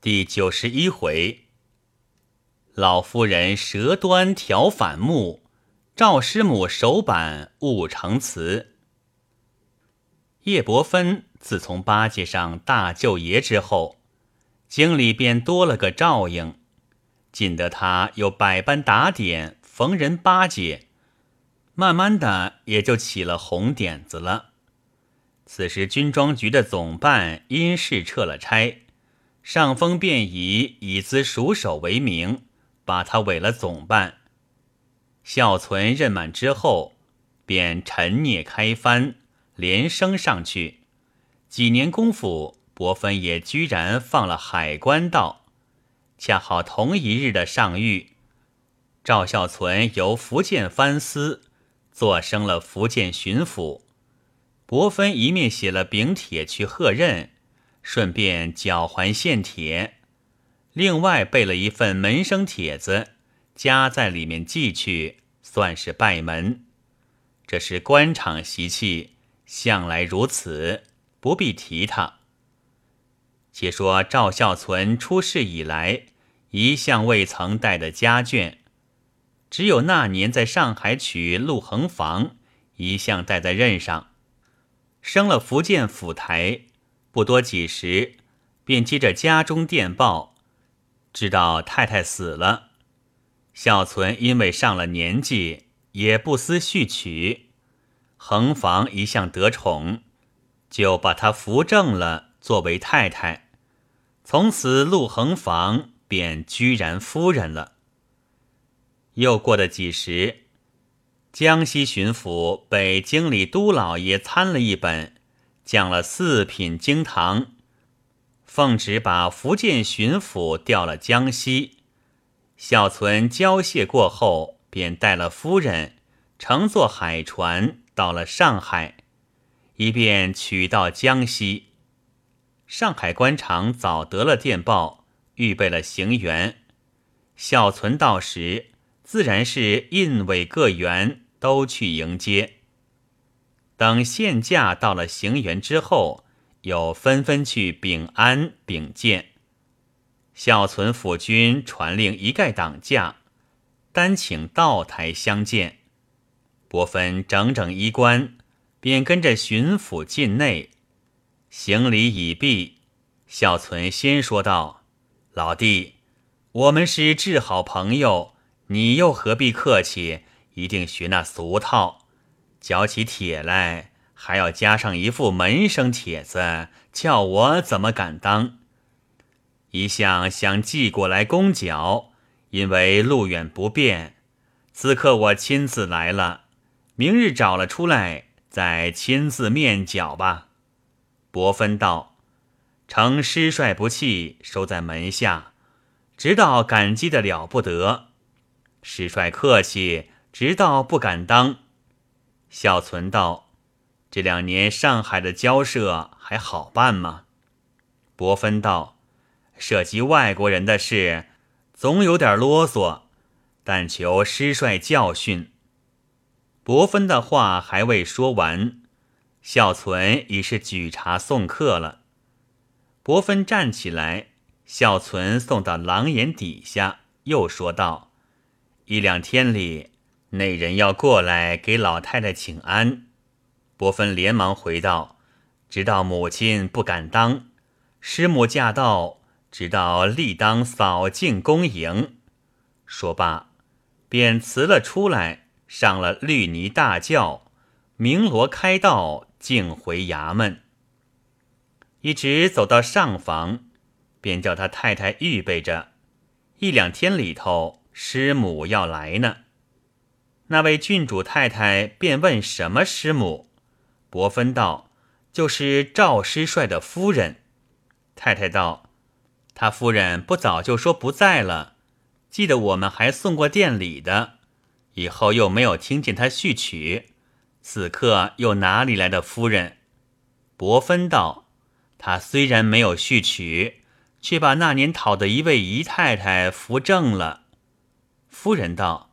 第九十一回，老夫人舌端调反目，赵师母手板误成词。叶伯芬自从八戒上大舅爷之后，京里便多了个照应，尽得他又百般打点，逢人巴结，慢慢的也就起了红点子了。此时军装局的总办因事撤了差。上峰便以以资熟手为名，把他委了总办。孝存任满之后，便沉孽开帆，连升上去。几年功夫，伯芬也居然放了海关道。恰好同一日的上谕，赵孝存由福建藩司做升了福建巡抚。伯芬一面写了禀帖去贺任。顺便缴还献帖，另外备了一份门生帖子，夹在里面寄去，算是拜门。这是官场习气，向来如此，不必提他。且说赵孝存出世以来，一向未曾带的家眷，只有那年在上海娶陆恒房，一向带在任上，升了福建府台。不多几时，便接着家中电报，知道太太死了。孝存因为上了年纪，也不思续娶。恒房一向得宠，就把他扶正了，作为太太。从此陆恒房便居然夫人了。又过了几时，江西巡抚北京里都老爷参了一本。降了四品京堂，奉旨把福建巡抚调了江西。孝存交谢过后，便带了夫人乘坐海船到了上海，以便取到江西。上海官场早得了电报，预备了行辕。孝存到时，自然是印委各员都去迎接。等县驾到了行辕之后，又纷纷去禀安禀见。孝存府君传令一概挡驾，单请道台相见。伯芬整整衣冠，便跟着巡抚进内，行礼已毕。孝存先说道：“老弟，我们是至好朋友，你又何必客气？一定学那俗套。”交起帖来，还要加上一副门生帖子，叫我怎么敢当？一向想寄过来公缴，因为路远不便。此刻我亲自来了，明日找了出来，再亲自面缴吧。伯芬道：“承师帅不弃，收在门下，直到感激的了不得。师帅客气，直到不敢当。”孝存道：“这两年上海的交涉还好办吗？”伯芬道：“涉及外国人的事，总有点啰嗦，但求师帅教训。”伯芬的话还未说完，孝存已是举茶送客了。伯芬站起来，孝存送到廊檐底下，又说道：“一两天里。”那人要过来给老太太请安，伯芬连忙回道：“知道母亲不敢当，师母驾到，知道立当扫净恭迎。”说罢，便辞了出来，上了绿泥大轿，鸣锣开道，径回衙门。一直走到上房，便叫他太太预备着，一两天里头，师母要来呢。那位郡主太太便问：“什么师母？”伯芬道：“就是赵师帅的夫人。”太太道：“他夫人不早就说不在了，记得我们还送过店礼的，以后又没有听见他续娶，此刻又哪里来的夫人？”伯芬道：“他虽然没有续娶，却把那年讨的一位姨太太扶正了。”夫人道。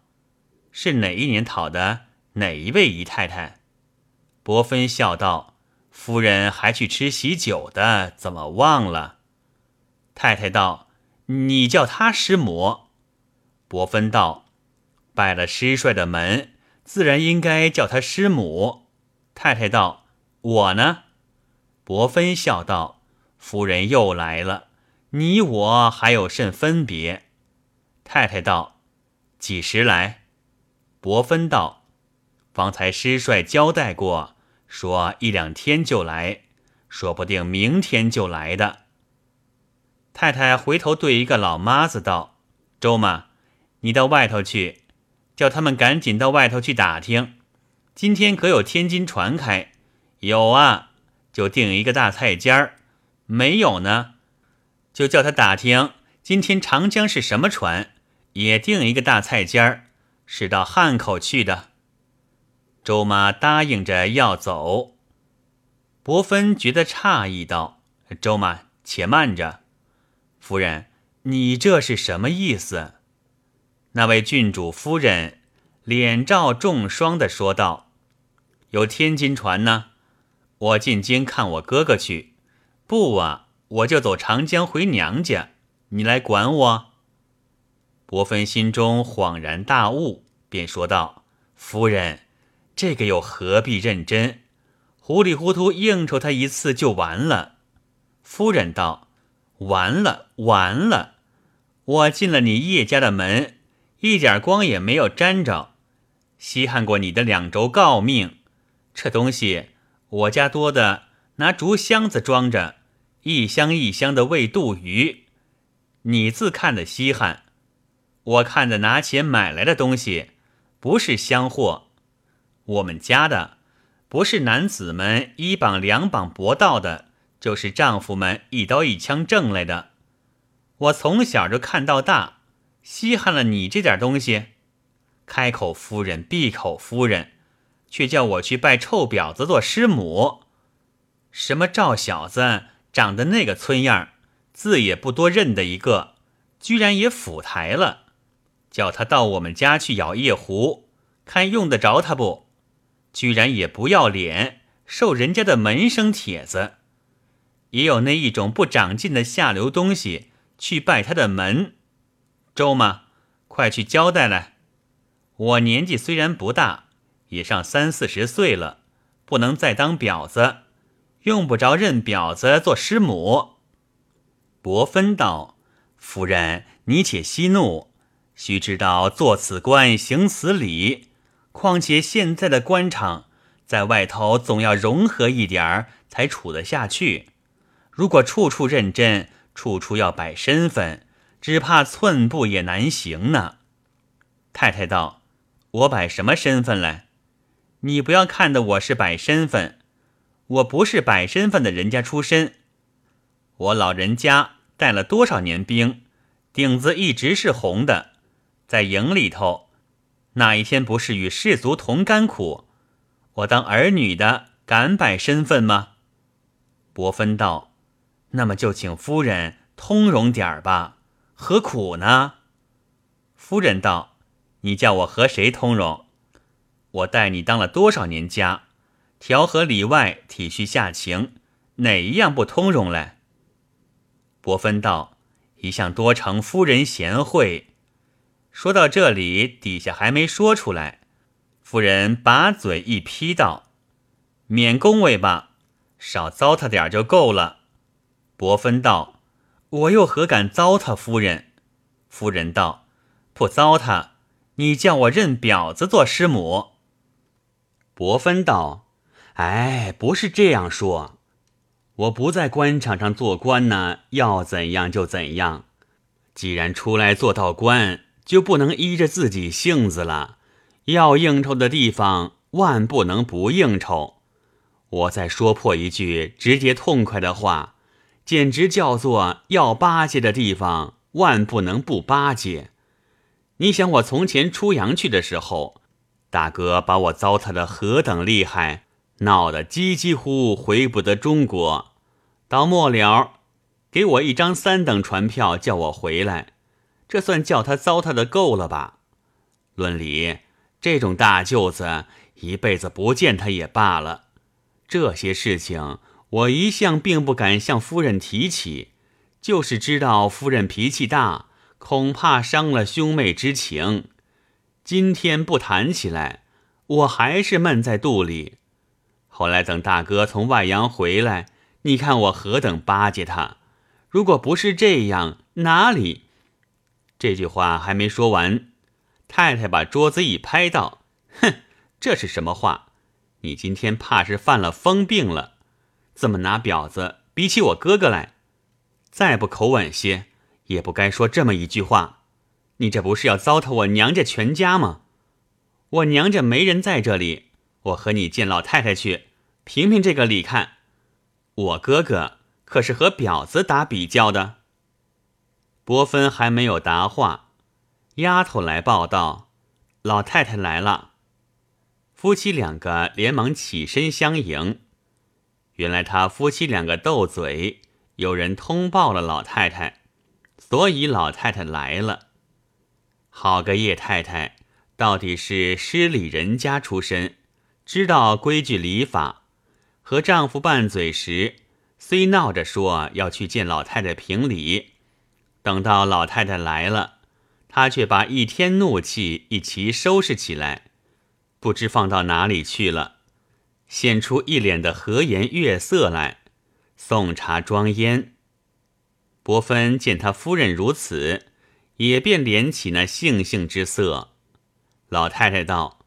是哪一年讨的？哪一位姨太太？伯芬笑道：“夫人还去吃喜酒的，怎么忘了？”太太道：“你叫他师母。”伯芬道：“拜了师帅的门，自然应该叫他师母。”太太道：“我呢？”伯芬笑道：“夫人又来了，你我还有甚分别？”太太道：“几时来？”伯芬道：“方才师帅交代过，说一两天就来，说不定明天就来的。”太太回头对一个老妈子道：“周妈，你到外头去，叫他们赶紧到外头去打听，今天可有天津船开？有啊，就订一个大菜间儿；没有呢，就叫他打听今天长江是什么船，也订一个大菜间儿，是到汉口去的。”周妈答应着要走，伯芬觉得诧异道：“周妈，且慢着。”夫人，你这是什么意思？那位郡主夫人脸照重霜的说道：“有天津船呢，我进京看我哥哥去。不啊，我就走长江回娘家。你来管我？”伯芬心中恍然大悟，便说道：“夫人，这个又何必认真？糊里糊涂应酬他一次就完了。”夫人道。完了，完了！我进了你叶家的门，一点光也没有沾着，稀罕过你的两轴诰命。这东西我家多的，拿竹箱子装着，一箱一箱的喂渡鱼。你自看的稀罕，我看的拿钱买来的东西，不是香货。我们家的，不是男子们一绑两绑搏到的。就是丈夫们一刀一枪挣来的，我从小就看到大，稀罕了你这点东西。开口夫人，闭口夫人，却叫我去拜臭婊子做师母。什么赵小子，长得那个村样，字也不多认的一个，居然也府台了，叫他到我们家去舀夜壶，看用得着他不？居然也不要脸，受人家的门生帖子。也有那一种不长进的下流东西去拜他的门，周妈，快去交代来。我年纪虽然不大，也上三四十岁了，不能再当婊子，用不着认婊子做师母。伯芬道：“夫人，你且息怒，须知道做此官行此礼。况且现在的官场，在外头总要融合一点儿，才处得下去。”如果处处认真，处处要摆身份，只怕寸步也难行呢。太太道：“我摆什么身份来？你不要看的我是摆身份，我不是摆身份的人家出身。我老人家带了多少年兵，顶子一直是红的，在营里头，哪一天不是与士卒同甘苦？我当儿女的敢摆身份吗？”伯芬道。那么就请夫人通融点儿吧，何苦呢？夫人道：“你叫我和谁通融？我待你当了多少年家，调和里外，体恤下情，哪一样不通融嘞？”伯芬道：“一向多承夫人贤惠。”说到这里，底下还没说出来，夫人把嘴一劈道：“免恭维吧，少糟蹋点就够了。”伯芬道：“我又何敢糟蹋夫人？”夫人道：“不糟蹋，你叫我认婊子做师母。”伯芬道：“哎，不是这样说，我不在官场上做官呢，要怎样就怎样。既然出来做道官，就不能依着自己性子了。要应酬的地方，万不能不应酬。我再说破一句直接痛快的话。”简直叫做要巴结的地方，万不能不巴结。你想我从前出洋去的时候，大哥把我糟蹋的何等厉害，闹得几几乎回不得中国。到末了，给我一张三等船票，叫我回来，这算叫他糟蹋的够了吧？论理，这种大舅子一辈子不见他也罢了。这些事情。我一向并不敢向夫人提起，就是知道夫人脾气大，恐怕伤了兄妹之情。今天不谈起来，我还是闷在肚里。后来等大哥从外洋回来，你看我何等巴结他。如果不是这样，哪里？这句话还没说完，太太把桌子一拍，道：“哼，这是什么话？你今天怕是犯了疯病了？怎么拿婊子比起我哥哥来？再不口吻些，也不该说这么一句话。你这不是要糟蹋我娘家全家吗？我娘家没人在这里，我和你见老太太去，评评这个理看。我哥哥。”可是和婊子打比较的。伯芬还没有答话，丫头来报道：“老太太来了。”夫妻两个连忙起身相迎。原来他夫妻两个斗嘴，有人通报了老太太，所以老太太来了。好个叶太太，到底是失礼人家出身，知道规矩礼法，和丈夫拌嘴时。虽闹着说要去见老太太评理，等到老太太来了，他却把一天怒气一齐收拾起来，不知放到哪里去了，现出一脸的和颜悦色来，送茶装烟。伯芬见他夫人如此，也便敛起那悻悻之色。老太太道：“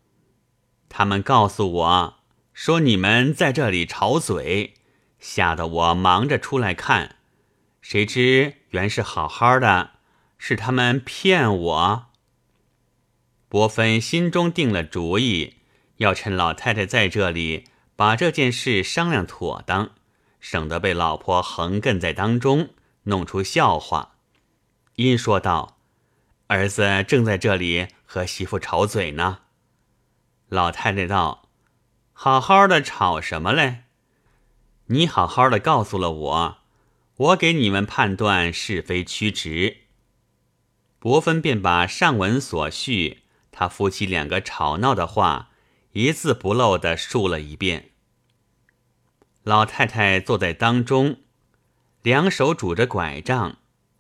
他们告诉我说你们在这里吵嘴。”吓得我忙着出来看，谁知原是好好的，是他们骗我。伯芬心中定了主意，要趁老太太在这里，把这件事商量妥当，省得被老婆横亘在当中，弄出笑话。因说道：“儿子正在这里和媳妇吵嘴呢。”老太太道：“好好的吵什么嘞？”你好好的告诉了我，我给你们判断是非曲直。伯芬便把上文所叙他夫妻两个吵闹的话一字不漏的述了一遍。老太太坐在当中，两手拄着拐杖，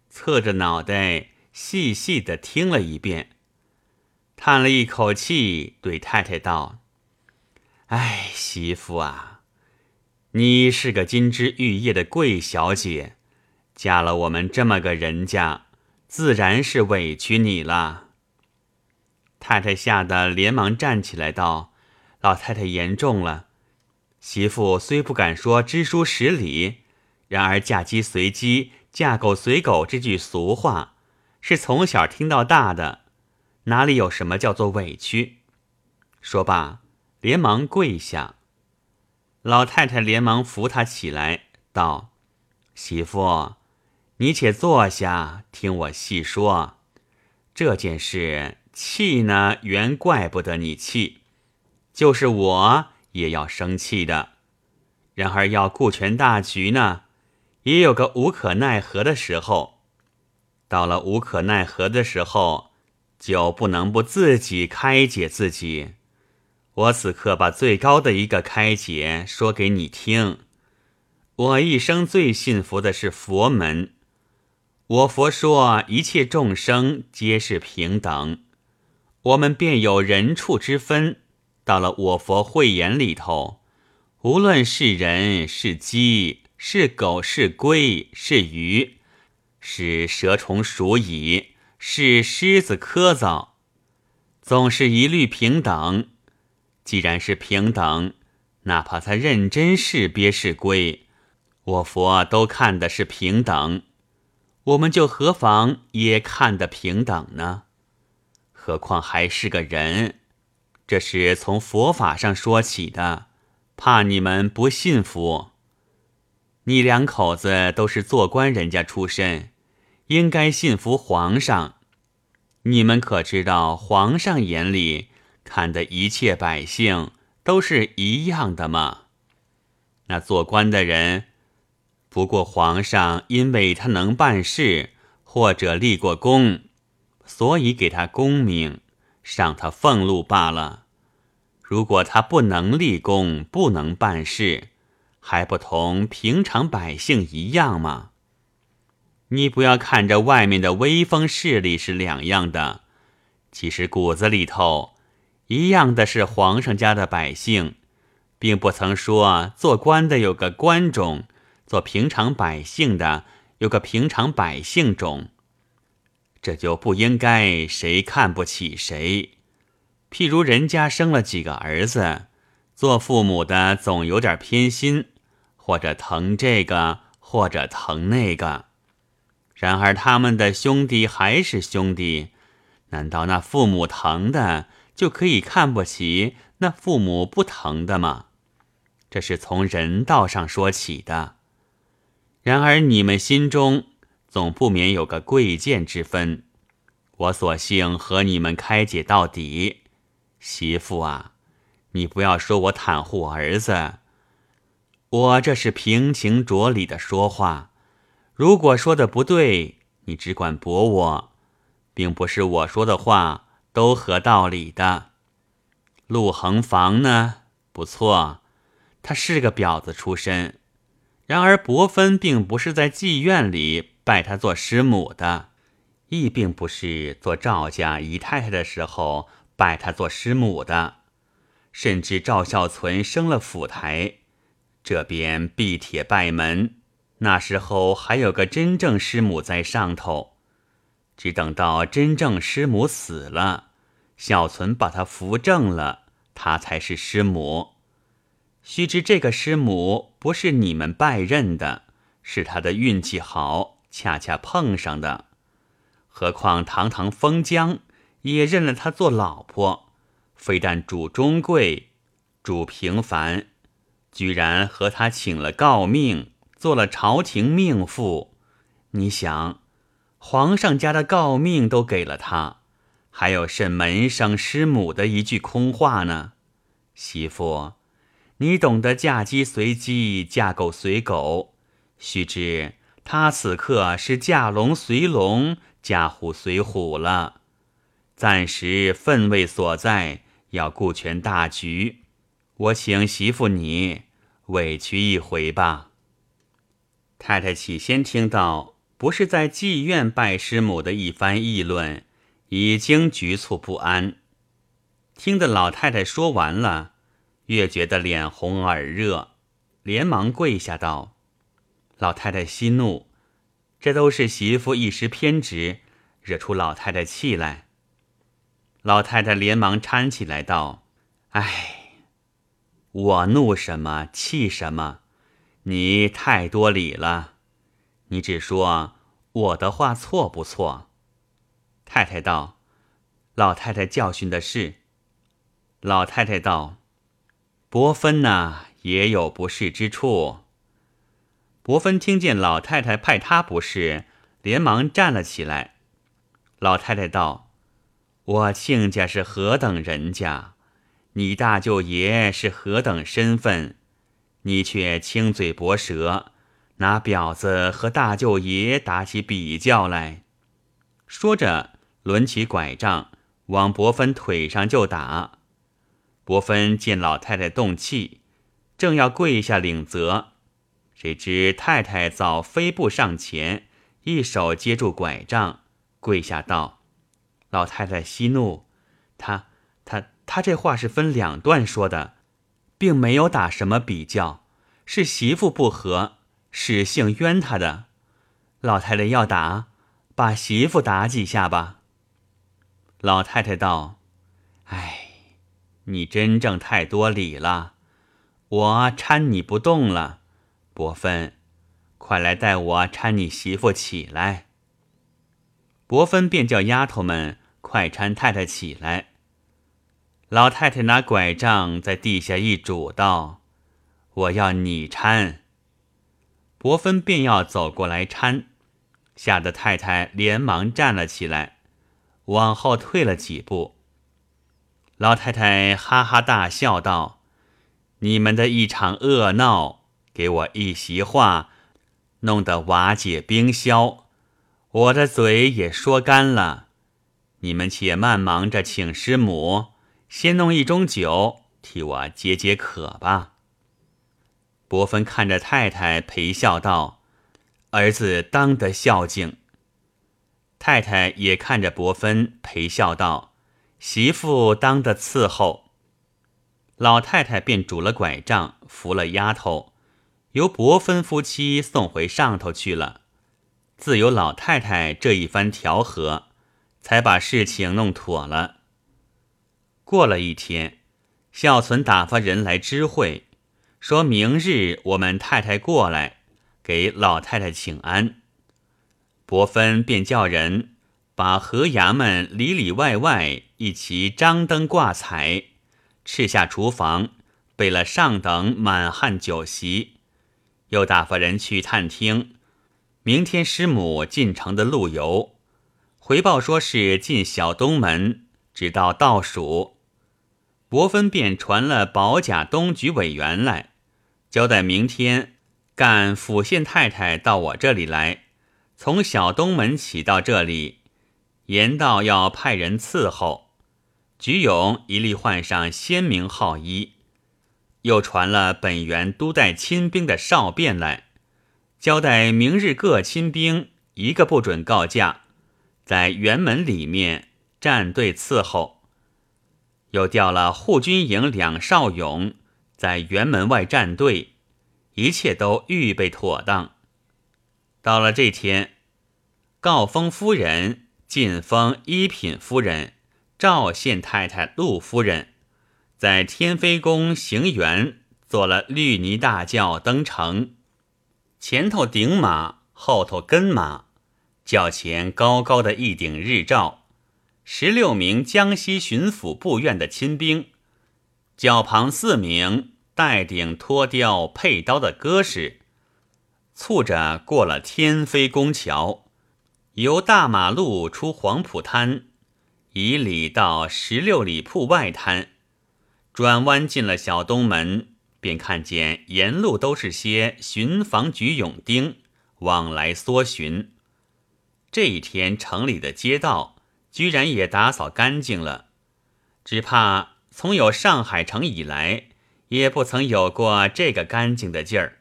侧着脑袋细细的听了一遍，叹了一口气，对太太道：“哎，媳妇啊。”你是个金枝玉叶的贵小姐，嫁了我们这么个人家，自然是委屈你了。太太吓得连忙站起来道：“老太太言重了，媳妇虽不敢说知书识礼，然而嫁鸡随鸡，嫁狗随狗这句俗话，是从小听到大的，哪里有什么叫做委屈？”说罢，连忙跪下。老太太连忙扶他起来，道：“媳妇，你且坐下，听我细说。这件事气呢，原怪不得你气，就是我也要生气的。然而要顾全大局呢，也有个无可奈何的时候。到了无可奈何的时候，就不能不自己开解自己。”我此刻把最高的一个开解说给你听。我一生最信服的是佛门。我佛说一切众生皆是平等，我们便有人畜之分。到了我佛慧眼里头，无论是人是鸡是狗是龟是鱼，是蛇虫鼠蚁是狮子蝌蚪，总是一律平等。既然是平等，哪怕他认真是鳖是龟，我佛都看的是平等，我们就何妨也看得平等呢？何况还是个人，这是从佛法上说起的，怕你们不信服。你两口子都是做官人家出身，应该信服皇上。你们可知道皇上眼里？看的一切百姓都是一样的吗？那做官的人，不过皇上因为他能办事，或者立过功，所以给他功名，赏他俸禄罢了。如果他不能立功，不能办事，还不同平常百姓一样吗？你不要看着外面的威风势力是两样的，其实骨子里头一样的是皇上家的百姓，并不曾说做官的有个官种，做平常百姓的有个平常百姓种。这就不应该谁看不起谁。譬如人家生了几个儿子，做父母的总有点偏心，或者疼这个，或者疼那个。然而他们的兄弟还是兄弟，难道那父母疼的就可以看不起那父母不疼的吗？这是从人道上说起的。然而你们心中总不免有个贵贱之分，我索性和你们开解到底。媳妇啊，你不要说我袒护儿子，我这是平情着理的说话。如果说的不对，你只管驳我，并不是我说的话都合道理的。陆恒房呢，不错，他是个婊子出身。然而伯芬并不是在妓院里拜他做师母的，亦并不是做赵家姨太太的时候拜他做师母的。甚至赵孝存升了府台，这边闭铁拜门。那时候还有个真正师母在上头，只等到真正师母死了，小存把他扶正了，他才是师母。须知这个师母不是你们拜认的，是他的运气好，恰恰碰上的。何况堂堂封疆也认了他做老婆，非但主中贵，主平凡，居然和他请了诰命。做了朝廷命妇，你想，皇上家的诰命都给了他，还有甚门生师母的一句空话呢？媳妇，你懂得嫁鸡随鸡，嫁狗随狗。须知他此刻是嫁龙随龙，嫁虎随虎了。暂时分位所在，要顾全大局。我请媳妇你委屈一回吧。太太起先听到不是在妓院拜师母的一番议论，已经局促不安。听得老太太说完了，越觉得脸红耳热，连忙跪下道：“老太太息怒，这都是媳妇一时偏执，惹出老太太气来。”老太太连忙搀起来道：“哎，我怒什么，气什么？”你太多礼了，你只说我的话错不错？太太道：“老太太教训的是。”老太太道：“伯芬呐，也有不是之处。”伯芬听见老太太派他不是，连忙站了起来。老太太道：“我亲家是何等人家？你大舅爷是何等身份？”你却轻嘴薄舌，拿婊子和大舅爷打起比较来。说着，抡起拐杖往伯芬腿上就打。伯芬见老太太动气，正要跪下领责，谁知太太早飞步上前，一手接住拐杖，跪下道：“老太太息怒，他他他这话是分两段说的。”并没有打什么比较，是媳妇不和，使性冤他的。老太太要打，把媳妇打几下吧。老太太道：“哎，你真正太多礼了，我搀你不动了。伯芬，快来带我搀你媳妇起来。”伯芬便叫丫头们快搀太太起来。老太太拿拐杖在地下一拄，道：“我要你搀。”伯芬便要走过来搀，吓得太太连忙站了起来，往后退了几步。老太太哈哈大笑道：“你们的一场恶闹，给我一席话，弄得瓦解冰消，我的嘴也说干了。你们且慢忙着请师母。”先弄一盅酒，替我解解渴吧。伯芬看着太太，陪笑道：“儿子当得孝敬。太太也看着伯芬，陪笑道：“媳妇当的伺候。”老太太便拄了拐杖，扶了丫头，由伯芬夫妻送回上头去了。自有老太太这一番调和，才把事情弄妥了。过了一天，孝存打发人来知会，说明日我们太太过来给老太太请安。伯芬便叫人把河衙门里里外外一齐张灯挂彩。赤下厨房，备了上等满汉酒席，又打发人去探听，明天师母进城的路由，回报说是进小东门，直到倒数。伯芬便传了保甲东局委员来，交代明天干府县太太到我这里来，从小东门起到这里，言道要派人伺候。菊勇一律换上鲜明号衣，又传了本园都带亲兵的哨便来，交代明日各亲兵一个不准告假，在园门里面站队伺候。又调了护军营两少勇在园门外站队，一切都预备妥当。到了这天，告封夫人晋封一品夫人。赵县太太陆夫人在天妃宫行辕，坐了绿泥大轿登城，前头顶马，后头跟马，轿前高高的一顶日照，十六名江西巡抚部院的亲兵，轿旁四名带顶脱雕佩刀的歌士，簇着过了天妃宫桥，由大马路出黄浦滩。以里到十六里铺外滩，转弯进了小东门，便看见沿路都是些巡防局勇丁往来搜巡。这一天城里的街道居然也打扫干净了，只怕从有上海城以来，也不曾有过这个干净的劲儿。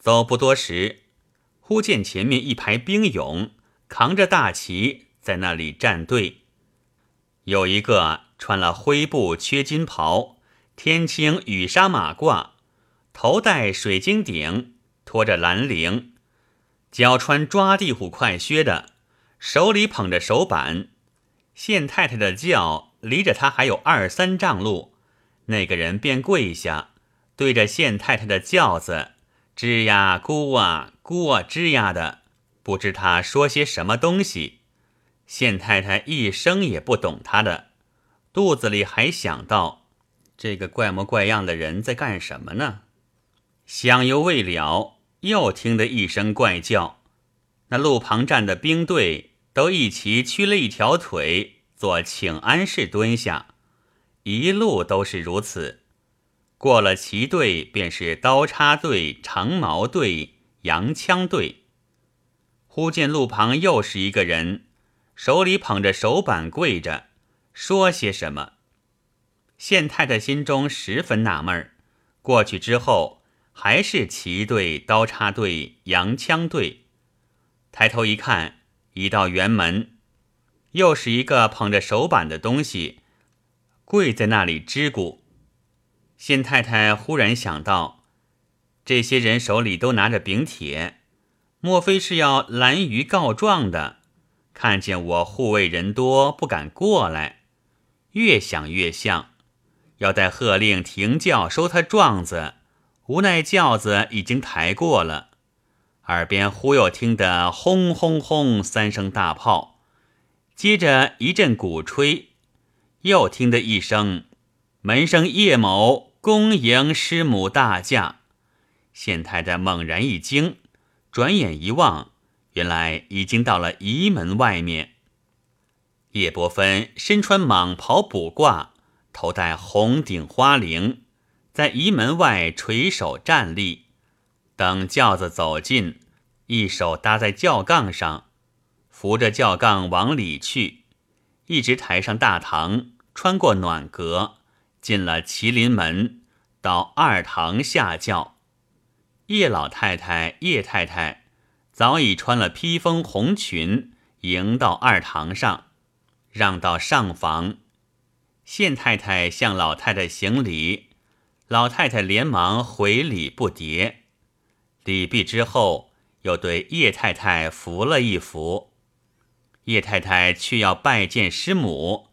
走不多时，忽见前面一排兵勇扛着大旗在那里站队。有一个穿了灰布缺金袍，天青羽纱马褂，头戴水晶顶，拖着蓝绫，脚穿抓地虎快靴的，手里捧着手板。县太太的轿离着他还有二三丈路，那个人便跪下，对着县太太的轿子吱呀咕啊咕啊吱呀的，不知他说些什么东西。县太太一声也不懂他的，肚子里还想到这个怪模怪样的人在干什么呢？想犹未了，又听得一声怪叫，那路旁站的兵队都一齐屈了一条腿，做请安式蹲下，一路都是如此。过了旗队，便是刀叉队、长矛队、洋枪队。忽见路旁又是一个人。手里捧着手板跪着，说些什么？县太太心中十分纳闷儿。过去之后，还是旗队、刀叉队、洋枪队。抬头一看，已到园门，又是一个捧着手板的东西，跪在那里支鼓。县太太忽然想到，这些人手里都拿着饼铁，莫非是要拦鱼告状的？看见我护卫人多，不敢过来。越想越像，要待喝令停轿收他状子，无奈轿子已经抬过了。耳边忽又听得轰轰轰三声大炮，接着一阵鼓吹，又听得一声门声叶某恭迎师母大驾。县太太猛然一惊，转眼一望。原来已经到了仪门外面。叶伯芬身穿蟒袍卜褂，头戴红顶花翎，在仪门外垂手站立，等轿子走近，一手搭在轿杠上，扶着轿杠往里去，一直抬上大堂，穿过暖阁，进了麒麟门，到二堂下轿。叶老太太、叶太太。早已穿了披风红裙，迎到二堂上，让到上房。县太太向老太太行礼，老太太连忙回礼不迭。礼毕之后，又对叶太太扶了一扶。叶太太却要拜见师母，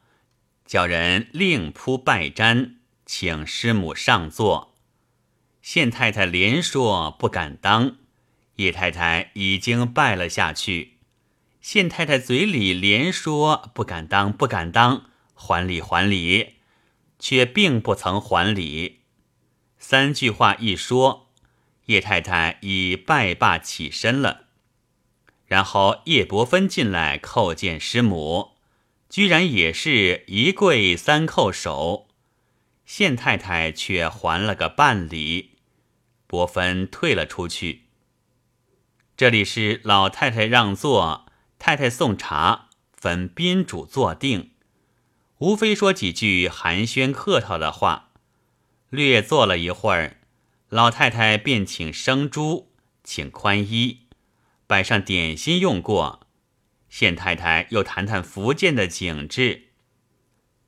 叫人另铺拜毡，请师母上座。县太太连说不敢当。叶太太已经拜了下去，县太太嘴里连说不敢当，不敢当，还礼还礼，却并不曾还礼。三句话一说，叶太太已拜罢起身了。然后叶伯芬进来叩见师母，居然也是一跪三叩首，县太太却还了个半礼，伯芬退了出去。这里是老太太让座，太太送茶，分宾主坐定，无非说几句寒暄客套的话。略坐了一会儿，老太太便请生猪，请宽衣，摆上点心用过。县太太又谈谈福建的景致，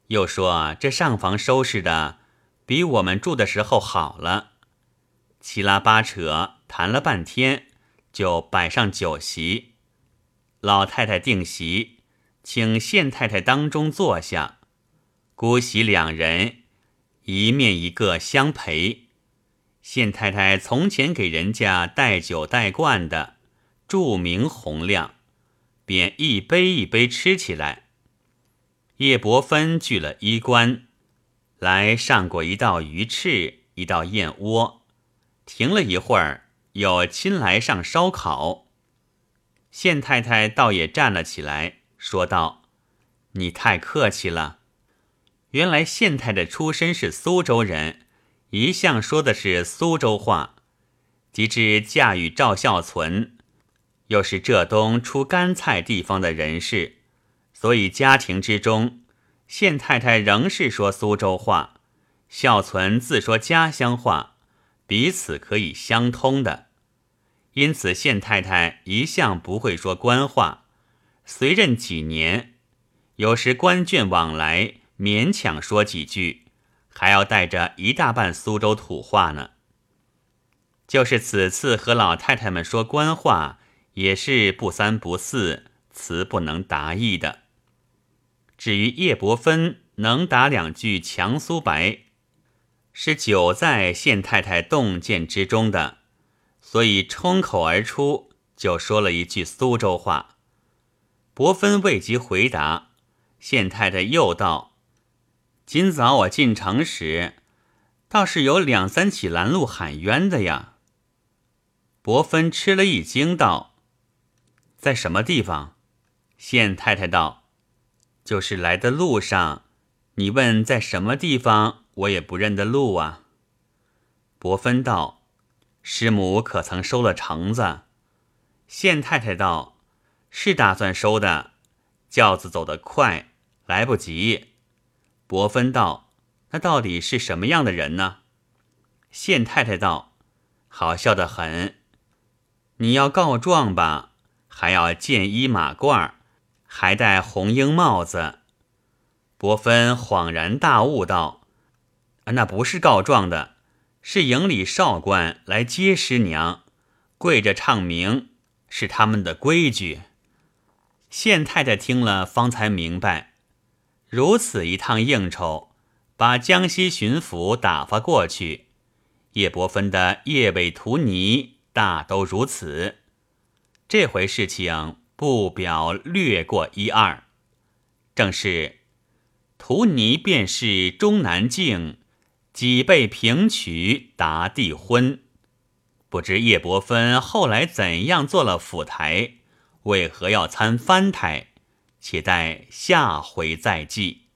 又说这上房收拾的比我们住的时候好了，七拉八扯谈了半天。就摆上酒席，老太太定席，请县太太当中坐下，姑媳两人一面一个相陪。县太太从前给人家带酒带罐的，著名洪亮，便一杯一杯吃起来。叶伯芬聚了衣冠，来上过一道鱼翅，一道燕窝，停了一会儿。有亲来上烧烤，县太太倒也站了起来，说道：“你太客气了。原来县太太出身是苏州人，一向说的是苏州话。及至嫁与赵孝存，又是浙东出干菜地方的人士，所以家庭之中，县太太仍是说苏州话，孝存自说家乡话，彼此可以相通的。”因此，县太太一向不会说官话。随任几年，有时官眷往来，勉强说几句，还要带着一大半苏州土话呢。就是此次和老太太们说官话，也是不三不四，词不能达意的。至于叶伯芬能打两句强苏白，是久在县太太洞见之中的。所以冲口而出，就说了一句苏州话。伯芬未及回答，县太太又道：“今早我进城时，倒是有两三起拦路喊冤的呀。”伯芬吃了一惊，道：“在什么地方？”县太太道：“就是来的路上，你问在什么地方，我也不认得路啊。”伯芬道。师母可曾收了橙子？县太太道：“是打算收的，轿子走得快，来不及。”伯芬道：“那到底是什么样的人呢？”县太太道：“好笑的很。你要告状吧，还要见衣马褂，还戴红缨帽子。”伯芬恍然大悟道：“那不是告状的。”是营里少官来接师娘，跪着唱名，是他们的规矩。县太太听了，方才明白，如此一趟应酬，把江西巡抚打发过去。叶伯芬的叶尾图尼大都如此。这回事情不表略过一二，正是图尼便是中南境。几被平渠达地昏，不知叶伯芬后来怎样做了府台，为何要参藩台？且待下回再记。